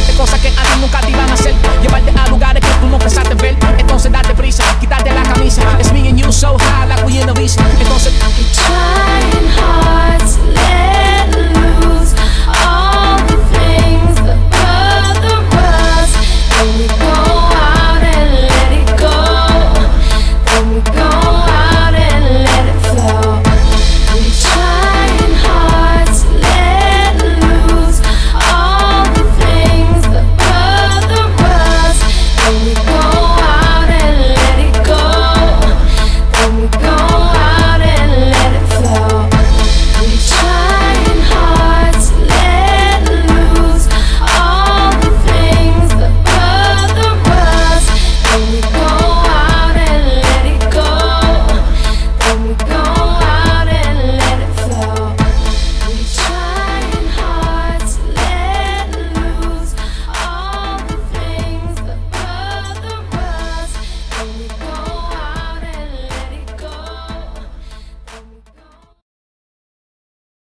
Hacerte cosas que a ti nunca te iban a hacer. Llevarte a lugares que tú no pensaste ver. Entonces date prisa, quitarte la camisa. It's me and you so high like we in a visa. Entonces, Trying hard